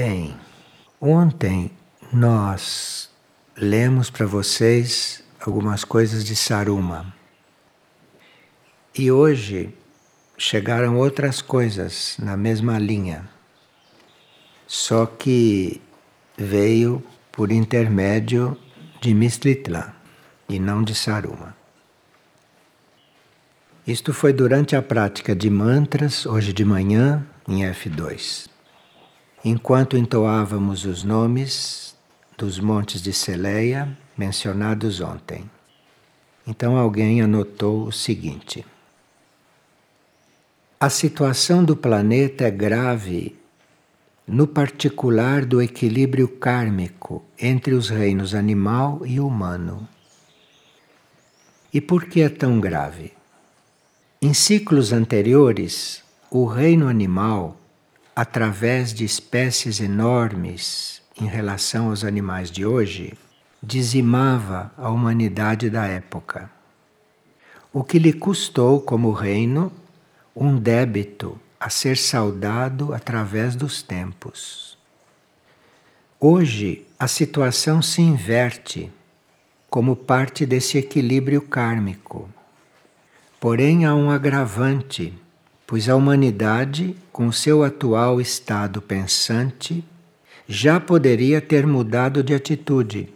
Bem, ontem nós lemos para vocês algumas coisas de Saruma. E hoje chegaram outras coisas na mesma linha. Só que veio por intermédio de Mistritlan e não de Saruma. Isto foi durante a prática de mantras, hoje de manhã, em F2. Enquanto entoávamos os nomes dos montes de Celeia mencionados ontem. Então alguém anotou o seguinte: A situação do planeta é grave no particular do equilíbrio kármico entre os reinos animal e humano. E por que é tão grave? Em ciclos anteriores, o reino animal, através de espécies enormes em relação aos animais de hoje, dizimava a humanidade da época. O que lhe custou, como reino, um débito a ser saudado através dos tempos. Hoje, a situação se inverte como parte desse equilíbrio kármico. Porém, há um agravante, pois a humanidade, com seu atual estado pensante, já poderia ter mudado de atitude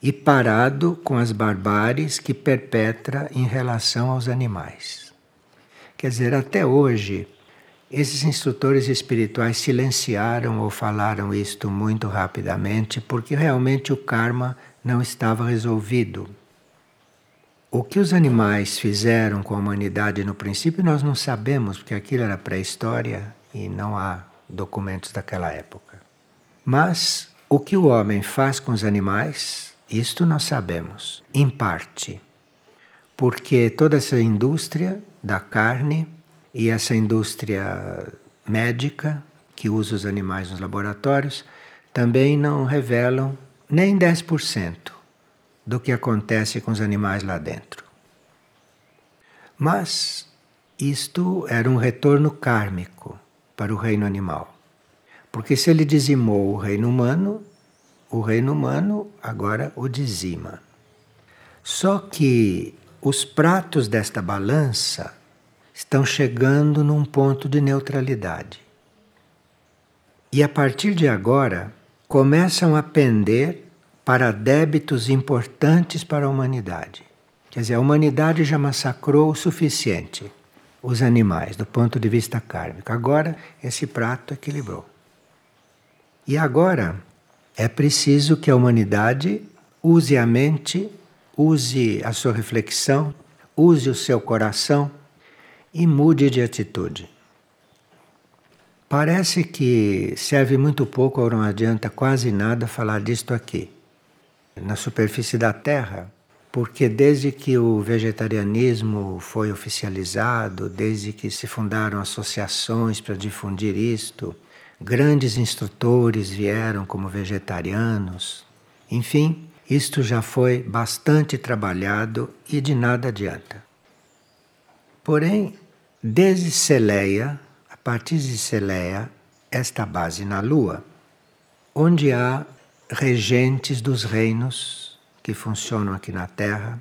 e parado com as barbáries que perpetra em relação aos animais. Quer dizer, até hoje, esses instrutores espirituais silenciaram ou falaram isto muito rapidamente porque realmente o karma não estava resolvido. O que os animais fizeram com a humanidade no princípio nós não sabemos, porque aquilo era pré-história e não há documentos daquela época. Mas o que o homem faz com os animais, isto nós sabemos, em parte. Porque toda essa indústria da carne e essa indústria médica que usa os animais nos laboratórios também não revelam nem 10% do que acontece com os animais lá dentro. Mas isto era um retorno kármico para o reino animal. Porque se ele dizimou o reino humano, o reino humano agora o dizima. Só que os pratos desta balança estão chegando num ponto de neutralidade. E a partir de agora começam a pender para débitos importantes para a humanidade. Quer dizer, a humanidade já massacrou o suficiente os animais do ponto de vista kármico. Agora esse prato equilibrou. E agora é preciso que a humanidade use a mente, use a sua reflexão, use o seu coração e mude de atitude. Parece que serve muito pouco ou não adianta quase nada falar disto aqui na superfície da Terra, porque desde que o vegetarianismo foi oficializado, desde que se fundaram associações para difundir isto, grandes instrutores vieram como vegetarianos. Enfim, isto já foi bastante trabalhado e de nada adianta. Porém, desde Celeia, a partir de Celeia, esta base na Lua, onde há regentes dos reinos que funcionam aqui na Terra.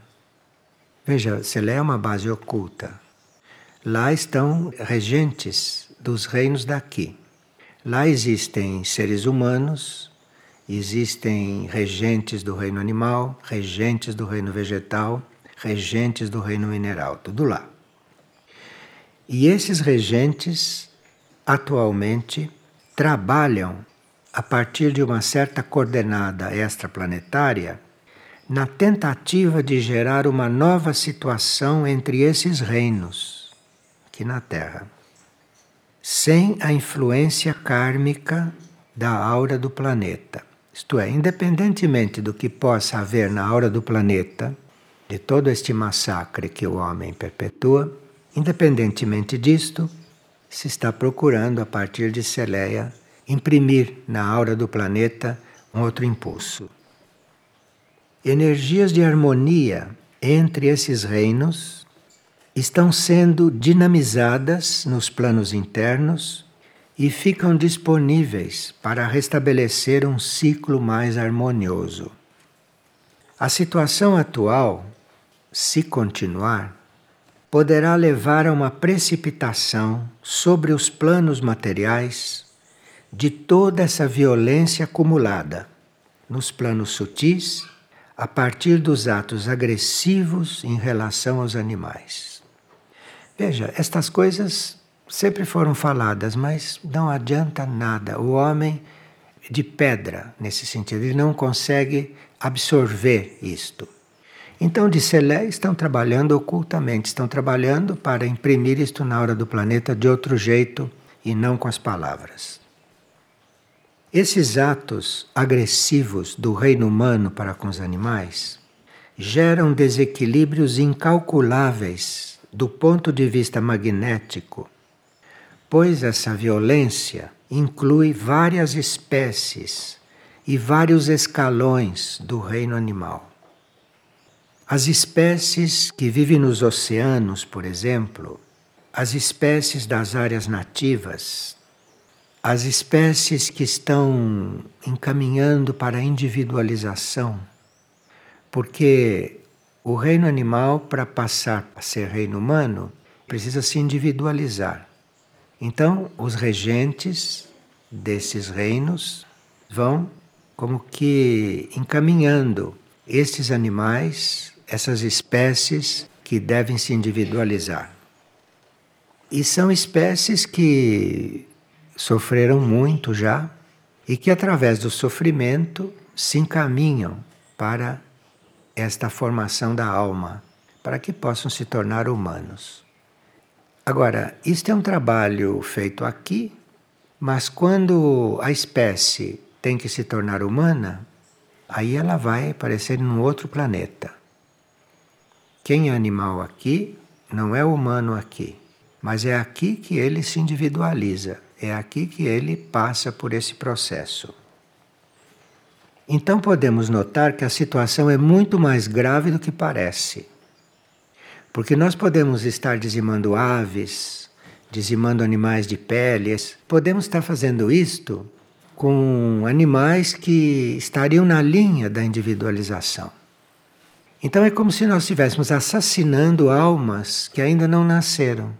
Veja, Selé é uma base oculta. Lá estão regentes dos reinos daqui. Lá existem seres humanos, existem regentes do reino animal, regentes do reino vegetal, regentes do reino mineral, tudo lá. E esses regentes atualmente trabalham a partir de uma certa coordenada extraplanetária, na tentativa de gerar uma nova situação entre esses reinos aqui na Terra, sem a influência kármica da aura do planeta. Isto é, independentemente do que possa haver na aura do planeta, de todo este massacre que o homem perpetua, independentemente disto, se está procurando, a partir de Celeia, imprimir na aura do planeta um outro impulso. Energias de harmonia entre esses reinos estão sendo dinamizadas nos planos internos e ficam disponíveis para restabelecer um ciclo mais harmonioso. A situação atual, se continuar, poderá levar a uma precipitação sobre os planos materiais de toda essa violência acumulada nos planos sutis a partir dos atos agressivos em relação aos animais. Veja, estas coisas sempre foram faladas, mas não adianta nada. O homem de pedra nesse sentido, ele não consegue absorver isto. Então, de Selé estão trabalhando ocultamente, estão trabalhando para imprimir isto na hora do planeta de outro jeito e não com as palavras. Esses atos agressivos do reino humano para com os animais geram desequilíbrios incalculáveis do ponto de vista magnético pois essa violência inclui várias espécies e vários escalões do reino animal. As espécies que vivem nos oceanos, por exemplo, as espécies das áreas nativas, as espécies que estão encaminhando para a individualização, porque o reino animal, para passar a ser reino humano, precisa se individualizar. Então, os regentes desses reinos vão como que encaminhando estes animais, essas espécies que devem se individualizar. E são espécies que sofreram muito já e que, através do sofrimento, se encaminham para esta formação da alma, para que possam se tornar humanos. Agora, isto é um trabalho feito aqui, mas quando a espécie tem que se tornar humana, aí ela vai aparecer num outro planeta. Quem é animal aqui não é humano aqui, mas é aqui que ele se individualiza, é aqui que ele passa por esse processo. Então podemos notar que a situação é muito mais grave do que parece. Porque nós podemos estar dizimando aves, dizimando animais de peles, podemos estar fazendo isto com animais que estariam na linha da individualização. Então é como se nós estivéssemos assassinando almas que ainda não nasceram.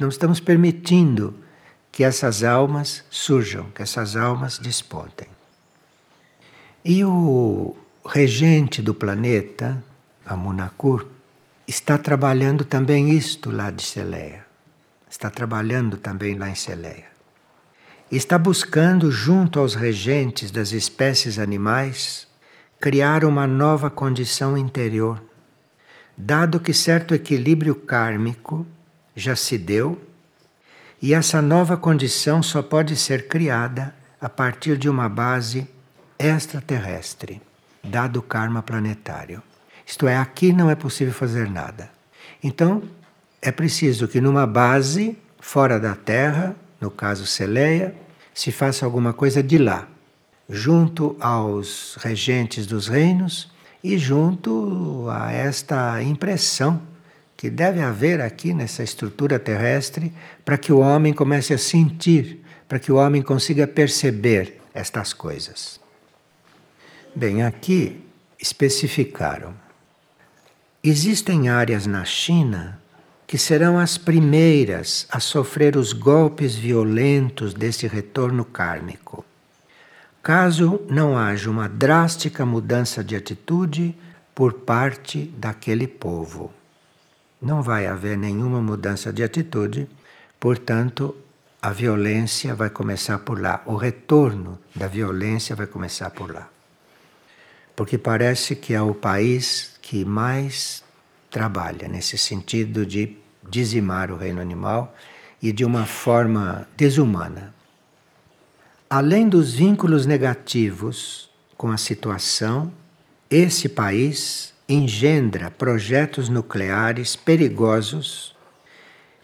Não estamos permitindo que essas almas surjam, que essas almas despontem. E o regente do planeta, Amunakur, está trabalhando também isto lá de Celeia. Está trabalhando também lá em Celeia. Está buscando, junto aos regentes das espécies animais, criar uma nova condição interior, dado que certo equilíbrio kármico já se deu e essa nova condição só pode ser criada a partir de uma base extraterrestre, dado o karma planetário. Isto é, aqui não é possível fazer nada. Então, é preciso que numa base fora da Terra, no caso Celeia, se faça alguma coisa de lá, junto aos regentes dos reinos e junto a esta impressão que deve haver aqui nessa estrutura terrestre para que o homem comece a sentir, para que o homem consiga perceber estas coisas. Bem, aqui especificaram Existem áreas na China que serão as primeiras a sofrer os golpes violentos desse retorno kármico. Caso não haja uma drástica mudança de atitude por parte daquele povo. Não vai haver nenhuma mudança de atitude, portanto, a violência vai começar por lá, o retorno da violência vai começar por lá. Porque parece que é o país que mais trabalha nesse sentido de dizimar o reino animal e de uma forma desumana. Além dos vínculos negativos com a situação, esse país engendra projetos nucleares perigosos,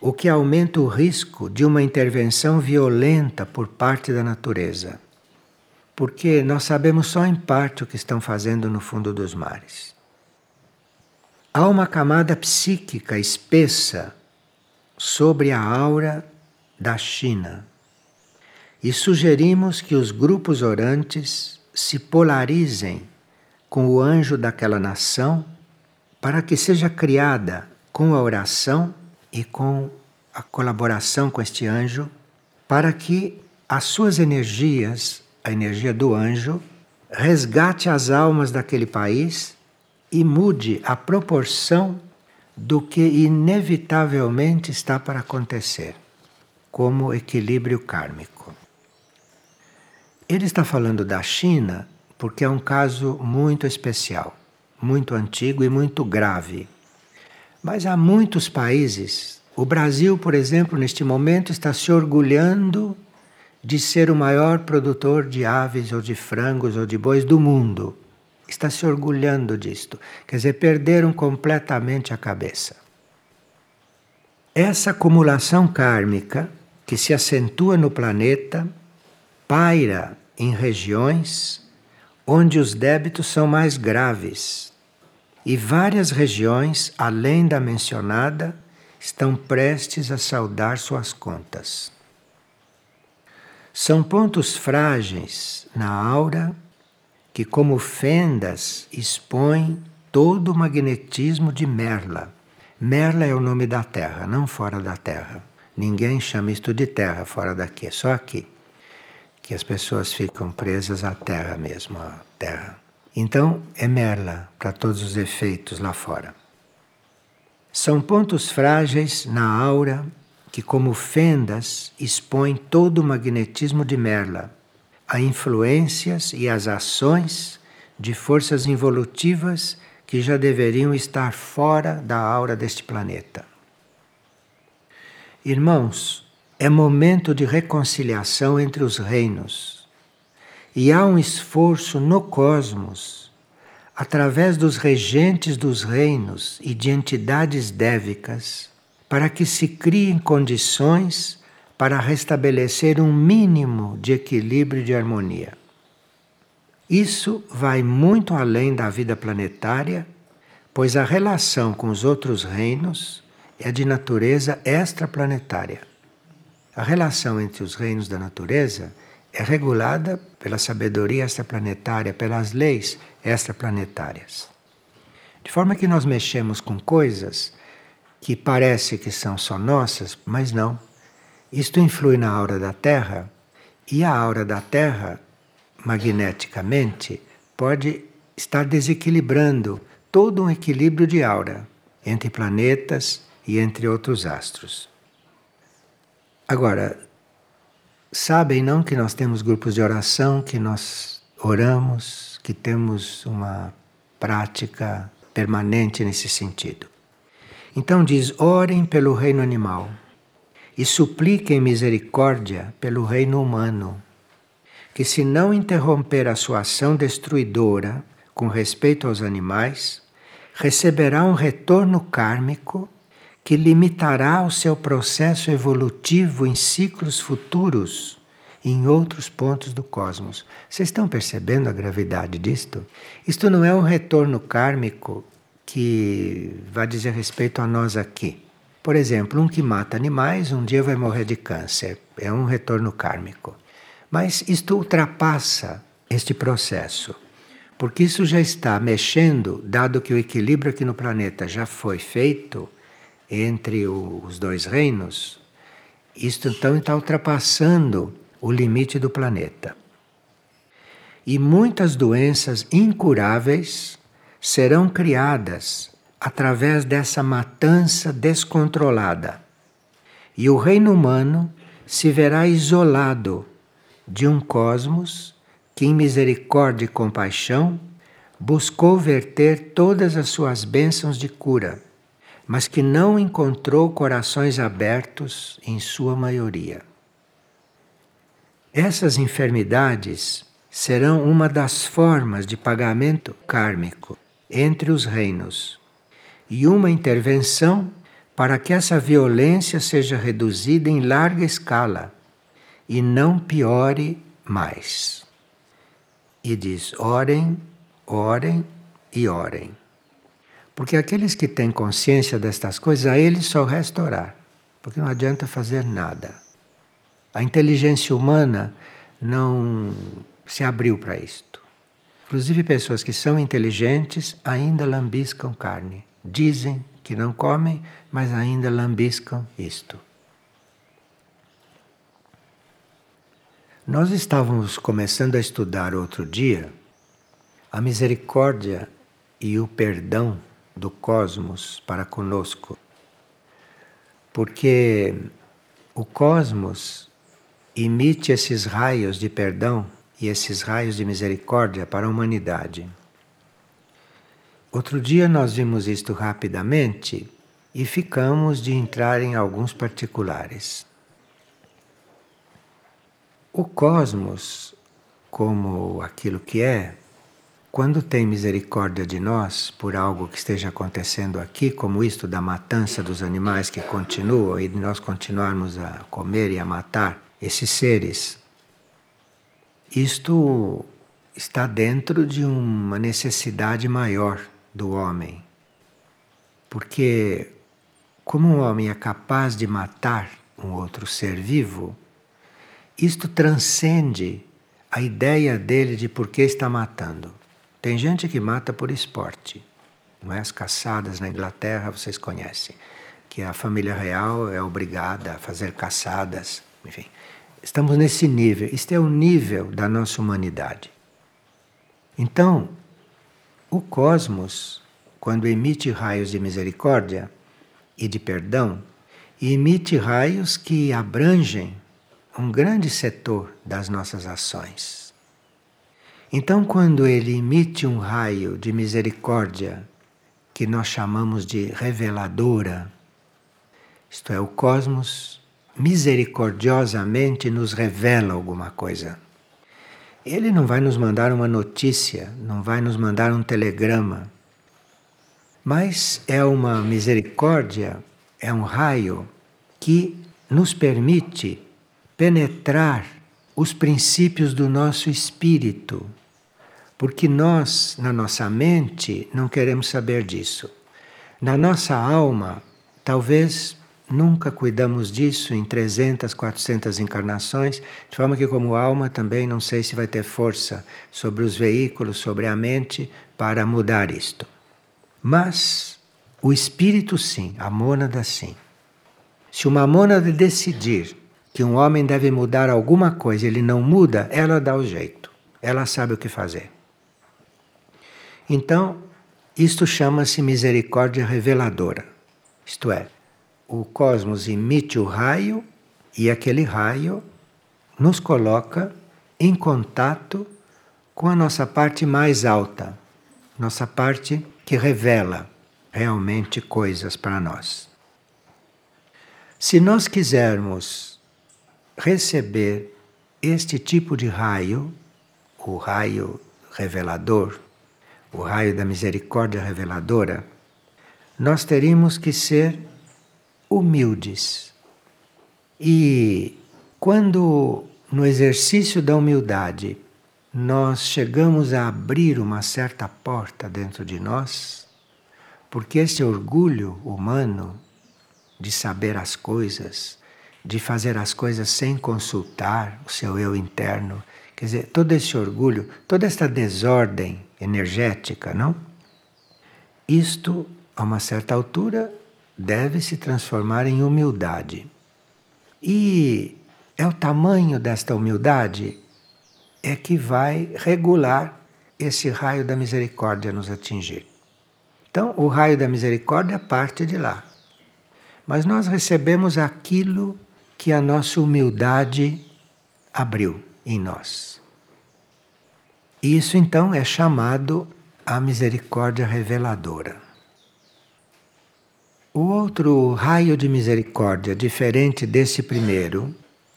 o que aumenta o risco de uma intervenção violenta por parte da natureza. Porque nós sabemos só em parte o que estão fazendo no fundo dos mares. Há uma camada psíquica espessa sobre a aura da China. e sugerimos que os grupos orantes se polarizem com o anjo daquela nação para que seja criada com a oração e com a colaboração com este anjo, para que as suas energias, a energia do anjo, resgate as almas daquele país e mude a proporção do que inevitavelmente está para acontecer, como equilíbrio kármico. Ele está falando da China porque é um caso muito especial, muito antigo e muito grave. Mas há muitos países. O Brasil, por exemplo, neste momento está se orgulhando de ser o maior produtor de aves ou de frangos ou de bois do mundo. Está se orgulhando disto. Quer dizer, perderam completamente a cabeça. Essa acumulação kármica que se acentua no planeta paira em regiões onde os débitos são mais graves. E várias regiões, além da mencionada, estão prestes a saldar suas contas. São pontos frágeis na aura que, como fendas, expõem todo o magnetismo de Merla. Merla é o nome da Terra, não fora da Terra. Ninguém chama isto de Terra fora daqui, é só aqui que as pessoas ficam presas à terra mesmo, à terra. Então, é merla para todos os efeitos lá fora. São pontos frágeis na aura que, como fendas, expõem todo o magnetismo de Merla, a influências e as ações de forças involutivas que já deveriam estar fora da aura deste planeta. Irmãos, é momento de reconciliação entre os reinos. E há um esforço no cosmos, através dos regentes dos reinos e de entidades dévicas, para que se criem condições para restabelecer um mínimo de equilíbrio e de harmonia. Isso vai muito além da vida planetária, pois a relação com os outros reinos é de natureza extraplanetária. A relação entre os reinos da natureza é regulada pela sabedoria extraplanetária, pelas leis extraplanetárias. De forma que nós mexemos com coisas que parece que são só nossas, mas não. Isto influi na aura da Terra e a aura da Terra, magneticamente, pode estar desequilibrando todo um equilíbrio de aura entre planetas e entre outros astros. Agora, sabem não que nós temos grupos de oração, que nós oramos, que temos uma prática permanente nesse sentido. Então diz: orem pelo reino animal e supliquem misericórdia pelo reino humano, que se não interromper a sua ação destruidora com respeito aos animais, receberá um retorno kármico que limitará o seu processo evolutivo em ciclos futuros em outros pontos do cosmos. Vocês estão percebendo a gravidade disto? Isto não é um retorno kármico que vai dizer respeito a nós aqui. Por exemplo, um que mata animais um dia vai morrer de câncer. É um retorno kármico. Mas isto ultrapassa este processo. Porque isso já está mexendo, dado que o equilíbrio aqui no planeta já foi feito, entre os dois reinos, isto então está ultrapassando o limite do planeta. E muitas doenças incuráveis serão criadas através dessa matança descontrolada. E o reino humano se verá isolado de um cosmos que, em misericórdia e compaixão, buscou verter todas as suas bênçãos de cura mas que não encontrou corações abertos em sua maioria. Essas enfermidades serão uma das formas de pagamento kármico entre os reinos e uma intervenção para que essa violência seja reduzida em larga escala e não piore mais. E diz: orem, orem e orem. Porque aqueles que têm consciência destas coisas, a eles só resta orar. Porque não adianta fazer nada. A inteligência humana não se abriu para isto. Inclusive, pessoas que são inteligentes ainda lambiscam carne. Dizem que não comem, mas ainda lambiscam isto. Nós estávamos começando a estudar outro dia a misericórdia e o perdão do cosmos para conosco. Porque o cosmos emite esses raios de perdão e esses raios de misericórdia para a humanidade. Outro dia nós vimos isto rapidamente e ficamos de entrar em alguns particulares. O cosmos, como aquilo que é, quando tem misericórdia de nós por algo que esteja acontecendo aqui, como isto da matança dos animais que continua e nós continuarmos a comer e a matar esses seres, isto está dentro de uma necessidade maior do homem. Porque, como um homem é capaz de matar um outro ser vivo, isto transcende a ideia dele de por que está matando. Tem gente que mata por esporte. Não é? As caçadas na Inglaterra vocês conhecem, que a família real é obrigada a fazer caçadas. Enfim, estamos nesse nível. Este é o nível da nossa humanidade. Então, o cosmos, quando emite raios de misericórdia e de perdão, emite raios que abrangem um grande setor das nossas ações. Então, quando ele emite um raio de misericórdia, que nós chamamos de reveladora, isto é, o cosmos misericordiosamente nos revela alguma coisa. Ele não vai nos mandar uma notícia, não vai nos mandar um telegrama, mas é uma misericórdia, é um raio que nos permite penetrar os princípios do nosso espírito, porque nós, na nossa mente, não queremos saber disso. Na nossa alma, talvez nunca cuidamos disso em 300, 400 encarnações, de forma que, como alma, também não sei se vai ter força sobre os veículos, sobre a mente, para mudar isto. Mas o espírito, sim, a mônada, sim. Se uma mônada decidir que um homem deve mudar alguma coisa, ele não muda, ela dá o jeito. Ela sabe o que fazer. Então, isto chama-se misericórdia reveladora. Isto é, o cosmos emite o raio e aquele raio nos coloca em contato com a nossa parte mais alta, nossa parte que revela realmente coisas para nós. Se nós quisermos receber este tipo de raio, o raio revelador, o raio da misericórdia reveladora, nós teríamos que ser humildes. E quando no exercício da humildade nós chegamos a abrir uma certa porta dentro de nós, porque esse orgulho humano de saber as coisas, de fazer as coisas sem consultar o seu eu interno. Quer dizer, todo esse orgulho, toda esta desordem energética, não? Isto, a uma certa altura, deve se transformar em humildade. E é o tamanho desta humildade é que vai regular esse raio da misericórdia nos atingir. Então, o raio da misericórdia parte de lá. Mas nós recebemos aquilo que a nossa humildade abriu em nós. Isso então é chamado a misericórdia reveladora. O outro raio de misericórdia, diferente desse primeiro,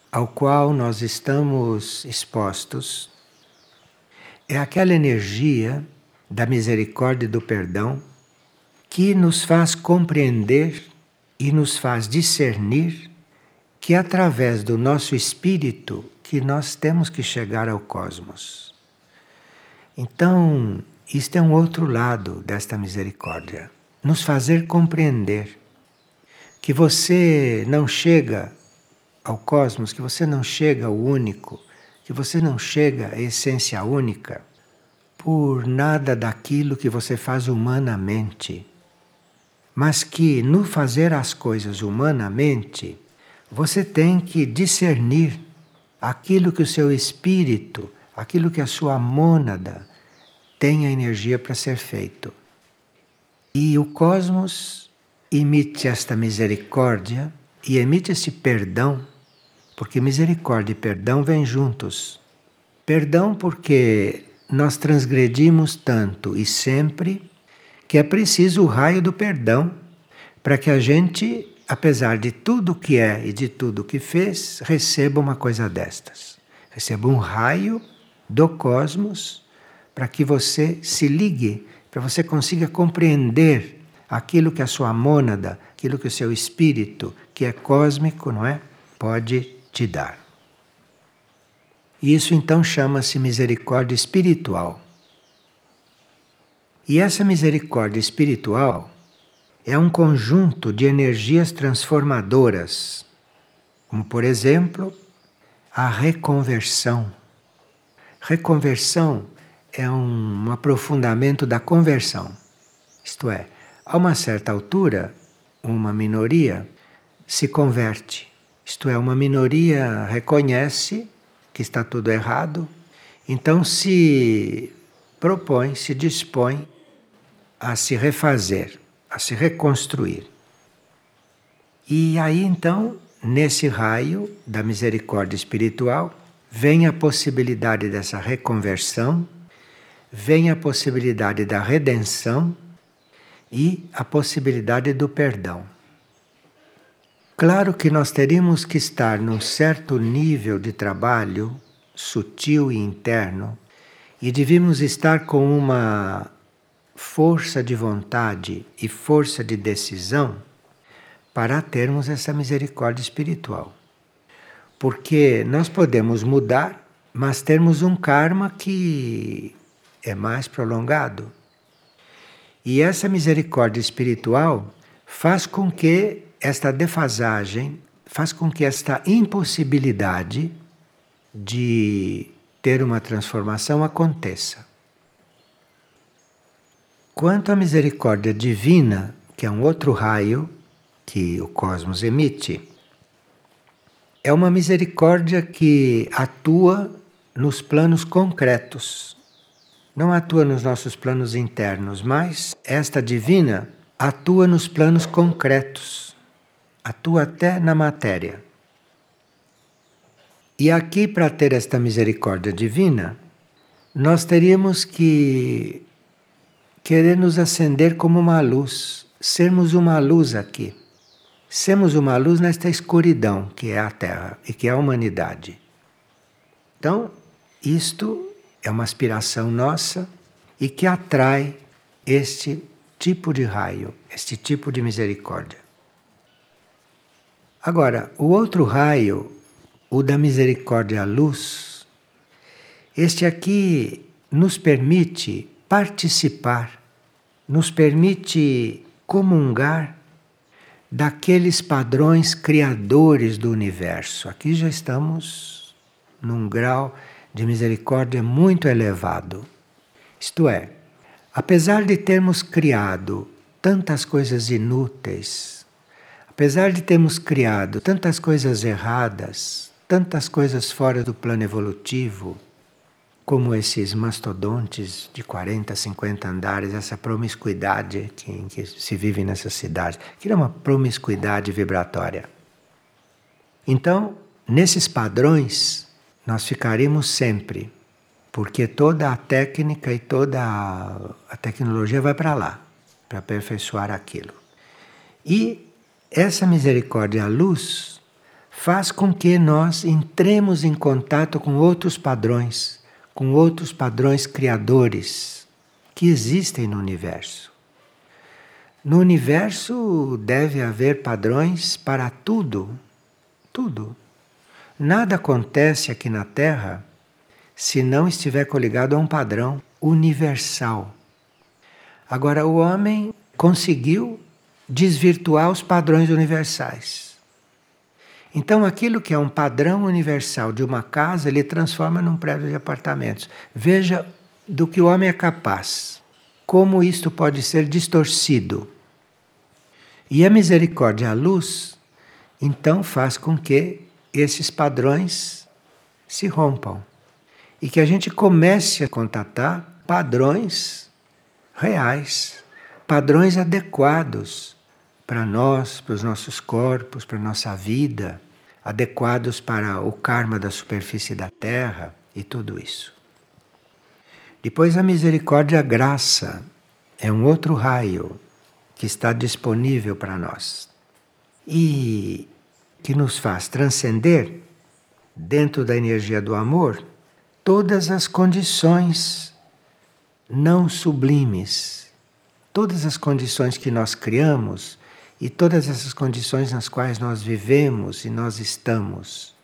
ao qual nós estamos expostos, é aquela energia da misericórdia e do perdão que nos faz compreender e nos faz discernir que através do nosso espírito que nós temos que chegar ao cosmos. Então, isto é um outro lado desta misericórdia, nos fazer compreender que você não chega ao cosmos, que você não chega ao único, que você não chega à essência única por nada daquilo que você faz humanamente, mas que no fazer as coisas humanamente, você tem que discernir aquilo que o seu espírito, aquilo que a sua mônada tem a energia para ser feito. E o cosmos emite esta misericórdia e emite esse perdão, porque misericórdia e perdão vêm juntos. Perdão porque nós transgredimos tanto e sempre que é preciso o raio do perdão para que a gente, apesar de tudo que é e de tudo que fez, receba uma coisa destas. Receba um raio do cosmos para que você se ligue, para você consiga compreender aquilo que a sua mônada, aquilo que o seu espírito, que é cósmico, não é? Pode te dar. E isso então chama-se misericórdia espiritual. E essa misericórdia espiritual é um conjunto de energias transformadoras, como por exemplo, a reconversão. Reconversão é um aprofundamento da conversão. Isto é, a uma certa altura, uma minoria se converte. Isto é, uma minoria reconhece que está tudo errado, então se propõe, se dispõe a se refazer, a se reconstruir. E aí então, nesse raio da misericórdia espiritual, vem a possibilidade dessa reconversão, vem a possibilidade da redenção e a possibilidade do perdão. Claro que nós teríamos que estar num certo nível de trabalho sutil e interno e devíamos estar com uma força de vontade e força de decisão para termos essa misericórdia espiritual. Porque nós podemos mudar, mas termos um karma que é mais prolongado. E essa misericórdia espiritual faz com que esta defasagem faz com que esta impossibilidade de ter uma transformação aconteça. Quanto à misericórdia divina, que é um outro raio que o cosmos emite, é uma misericórdia que atua nos planos concretos. Não atua nos nossos planos internos, mas esta divina atua nos planos concretos atua até na matéria. E aqui, para ter esta misericórdia divina, nós teríamos que querer nos acender como uma luz, sermos uma luz aqui. Sermos uma luz nesta escuridão que é a Terra e que é a humanidade. Então, isto é uma aspiração nossa e que atrai este tipo de raio, este tipo de misericórdia. Agora, o outro raio, o da misericórdia à luz, este aqui nos permite participar, nos permite comungar daqueles padrões criadores do universo. Aqui já estamos num grau de misericórdia muito elevado. Isto é, apesar de termos criado tantas coisas inúteis, Apesar de termos criado tantas coisas erradas, tantas coisas fora do plano evolutivo, como esses mastodontes de 40, 50 andares, essa promiscuidade que, que se vive nessa cidade, que é uma promiscuidade vibratória. Então, nesses padrões, nós ficaríamos sempre, porque toda a técnica e toda a tecnologia vai para lá, para aperfeiçoar aquilo. E essa misericórdia à luz faz com que nós entremos em contato com outros padrões, com outros padrões criadores que existem no universo. No universo deve haver padrões para tudo, tudo. Nada acontece aqui na Terra se não estiver coligado a um padrão universal. Agora, o homem conseguiu desvirtuar os padrões universais. Então, aquilo que é um padrão universal de uma casa, ele transforma num prédio de apartamentos. Veja do que o homem é capaz, como isto pode ser distorcido. E a misericórdia, a luz, então faz com que esses padrões se rompam e que a gente comece a contatar padrões reais, padrões adequados para nós, para os nossos corpos, para a nossa vida, adequados para o karma da superfície da Terra e tudo isso. Depois a misericórdia, a graça, é um outro raio que está disponível para nós e que nos faz transcender, dentro da energia do amor, todas as condições não sublimes, todas as condições que nós criamos e todas essas condições nas quais nós vivemos e nós estamos.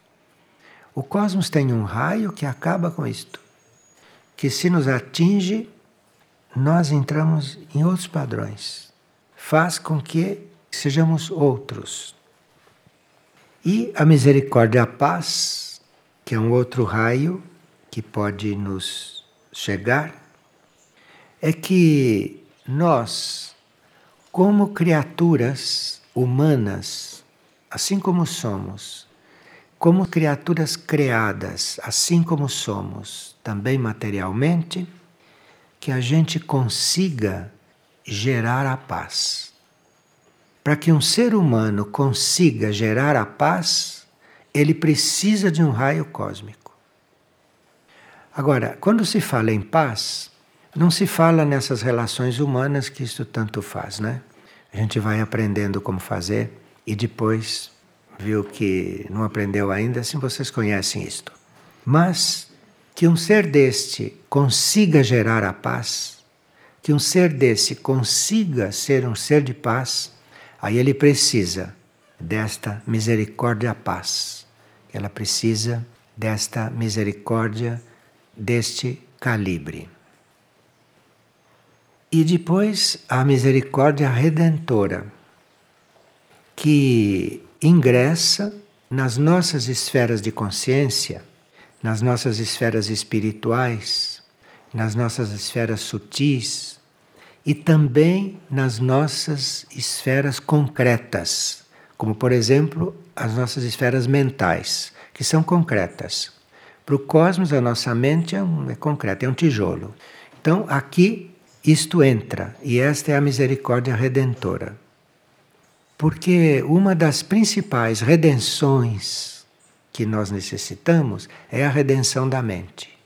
O cosmos tem um raio que acaba com isto, que se nos atinge, nós entramos em outros padrões. Faz com que sejamos outros. E a misericórdia, a paz, que é um outro raio que pode nos chegar, é que nós como criaturas humanas, assim como somos, como criaturas criadas, assim como somos, também materialmente, que a gente consiga gerar a paz. Para que um ser humano consiga gerar a paz, ele precisa de um raio cósmico. Agora, quando se fala em paz, não se fala nessas relações humanas que isso tanto faz, né? A gente vai aprendendo como fazer e depois viu que não aprendeu ainda, assim vocês conhecem isto. Mas que um ser deste consiga gerar a paz, que um ser desse consiga ser um ser de paz, aí ele precisa desta misericórdia paz. Ela precisa desta misericórdia deste calibre. E depois a misericórdia redentora, que ingressa nas nossas esferas de consciência, nas nossas esferas espirituais, nas nossas esferas sutis e também nas nossas esferas concretas, como por exemplo as nossas esferas mentais, que são concretas. Para o cosmos, a nossa mente é, um, é concreta, é um tijolo. Então, aqui isto entra, e esta é a misericórdia redentora. Porque uma das principais redenções que nós necessitamos é a redenção da mente.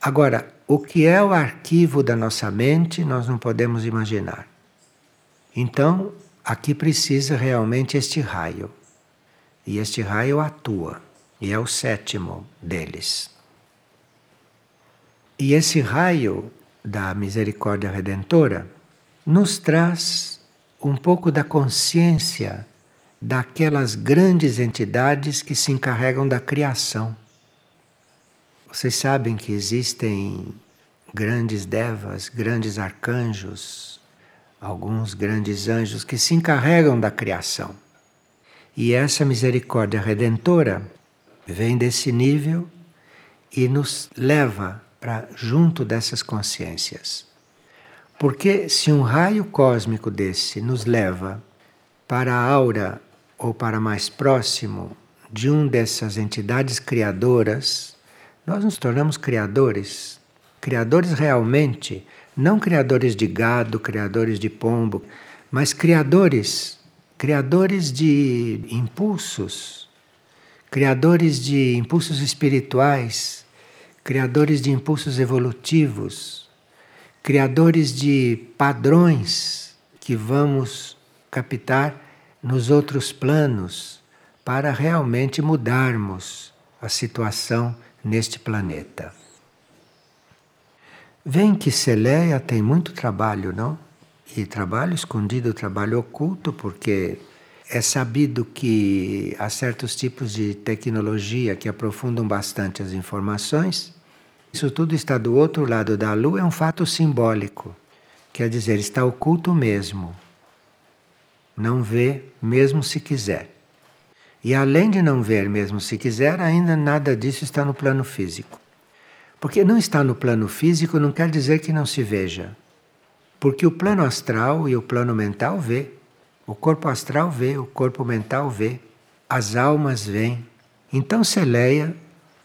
Agora, o que é o arquivo da nossa mente, nós não podemos imaginar. Então, aqui precisa realmente este raio. E este raio atua, e é o sétimo deles. E esse raio da misericórdia redentora nos traz um pouco da consciência daquelas grandes entidades que se encarregam da criação. Vocês sabem que existem grandes devas, grandes arcanjos, alguns grandes anjos que se encarregam da criação. E essa misericórdia redentora vem desse nível e nos leva para junto dessas consciências. Porque se um raio cósmico desse nos leva para a aura ou para mais próximo de um dessas entidades criadoras, nós nos tornamos criadores. Criadores realmente, não criadores de gado, criadores de pombo, mas criadores, criadores de impulsos, criadores de impulsos espirituais, criadores de impulsos evolutivos, criadores de padrões que vamos captar nos outros planos para realmente mudarmos a situação neste planeta. Vem que Celeia tem muito trabalho, não? E trabalho escondido, trabalho oculto, porque é sabido que há certos tipos de tecnologia que aprofundam bastante as informações isso tudo está do outro lado da lua, é um fato simbólico. Quer dizer, está oculto mesmo. Não vê, mesmo se quiser. E além de não ver, mesmo se quiser, ainda nada disso está no plano físico. Porque não está no plano físico não quer dizer que não se veja. Porque o plano astral e o plano mental vê. O corpo astral vê, o corpo mental vê. As almas veem. Então Celeia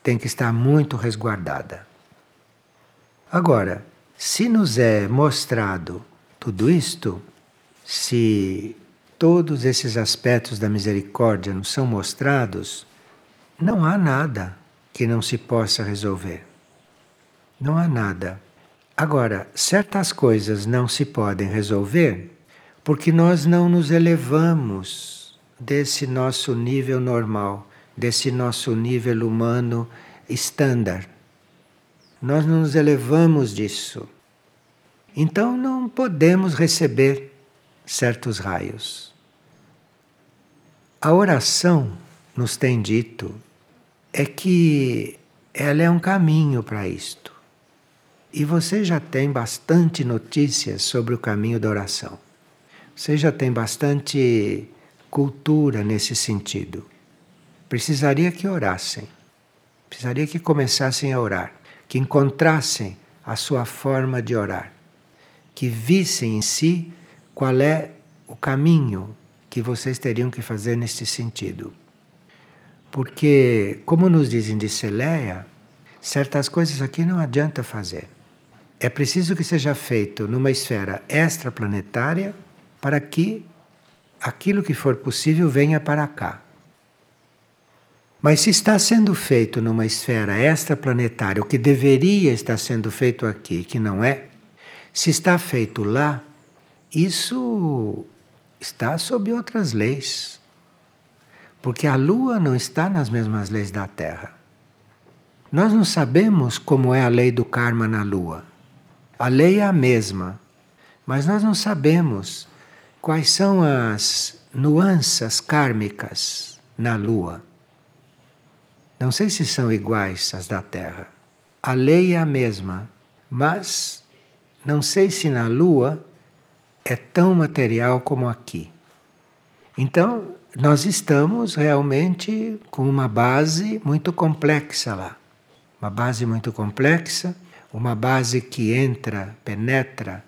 tem que estar muito resguardada. Agora, se nos é mostrado tudo isto, se todos esses aspectos da misericórdia nos são mostrados, não há nada que não se possa resolver. Não há nada. Agora, certas coisas não se podem resolver porque nós não nos elevamos desse nosso nível normal, desse nosso nível humano estándar. Nós não nos elevamos disso. Então não podemos receber certos raios. A oração, nos tem dito, é que ela é um caminho para isto. E você já tem bastante notícias sobre o caminho da oração. Você já tem bastante cultura nesse sentido. Precisaria que orassem. Precisaria que começassem a orar, que encontrassem a sua forma de orar, que vissem em si qual é o caminho que vocês teriam que fazer neste sentido. Porque, como nos dizem de Celeia, certas coisas aqui não adianta fazer. É preciso que seja feito numa esfera extraplanetária para que aquilo que for possível venha para cá. Mas se está sendo feito numa esfera extraplanetária, o que deveria estar sendo feito aqui, que não é, se está feito lá, isso está sob outras leis. Porque a Lua não está nas mesmas leis da Terra. Nós não sabemos como é a lei do karma na Lua. A lei é a mesma, mas nós não sabemos quais são as nuances kármicas na Lua. Não sei se são iguais às da Terra. A lei é a mesma, mas não sei se na Lua é tão material como aqui. Então, nós estamos realmente com uma base muito complexa lá. Uma base muito complexa uma base que entra, penetra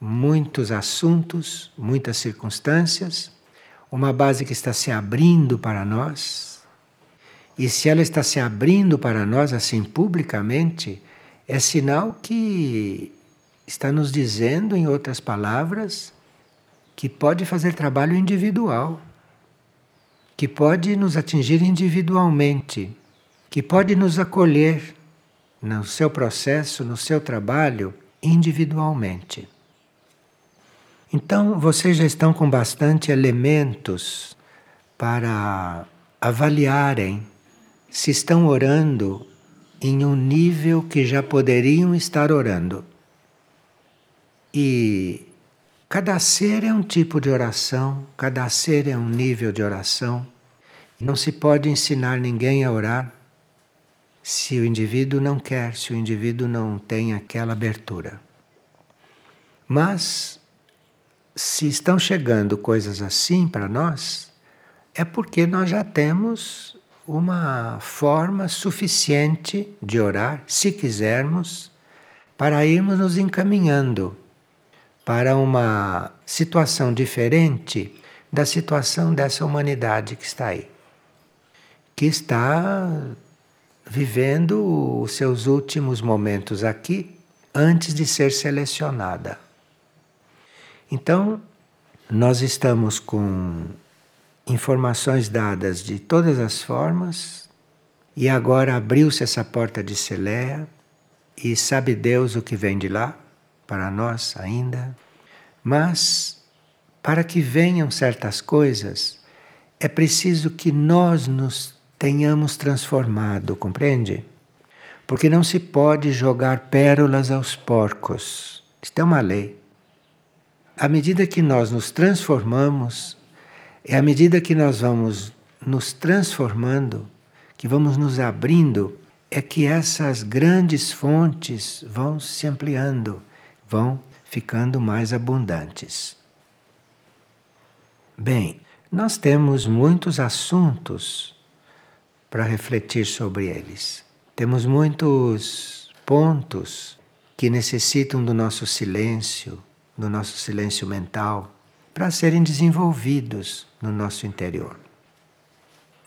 muitos assuntos, muitas circunstâncias, uma base que está se abrindo para nós. E se ela está se abrindo para nós assim publicamente, é sinal que está nos dizendo, em outras palavras, que pode fazer trabalho individual, que pode nos atingir individualmente, que pode nos acolher no seu processo, no seu trabalho, individualmente. Então, vocês já estão com bastante elementos para avaliarem se estão orando em um nível que já poderiam estar orando. E cada ser é um tipo de oração, cada ser é um nível de oração. Não se pode ensinar ninguém a orar se o indivíduo não quer, se o indivíduo não tem aquela abertura. Mas, se estão chegando coisas assim para nós, é porque nós já temos uma forma suficiente de orar, se quisermos, para irmos nos encaminhando para uma situação diferente da situação dessa humanidade que está aí, que está vivendo os seus últimos momentos aqui antes de ser selecionada. Então, nós estamos com informações dadas de todas as formas e agora abriu-se essa porta de Celeia e sabe Deus o que vem de lá para nós ainda. Mas para que venham certas coisas, é preciso que nós nos tenhamos transformado, compreende? Porque não se pode jogar pérolas aos porcos. Isto é uma lei. À medida que nós nos transformamos, é à medida que nós vamos nos transformando, que vamos nos abrindo, é que essas grandes fontes vão se ampliando, vão ficando mais abundantes. Bem, nós temos muitos assuntos para refletir sobre eles. Temos muitos pontos que necessitam do nosso silêncio, do nosso silêncio mental, para serem desenvolvidos no nosso interior.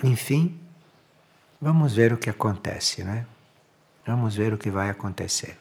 Enfim, vamos ver o que acontece, né? Vamos ver o que vai acontecer.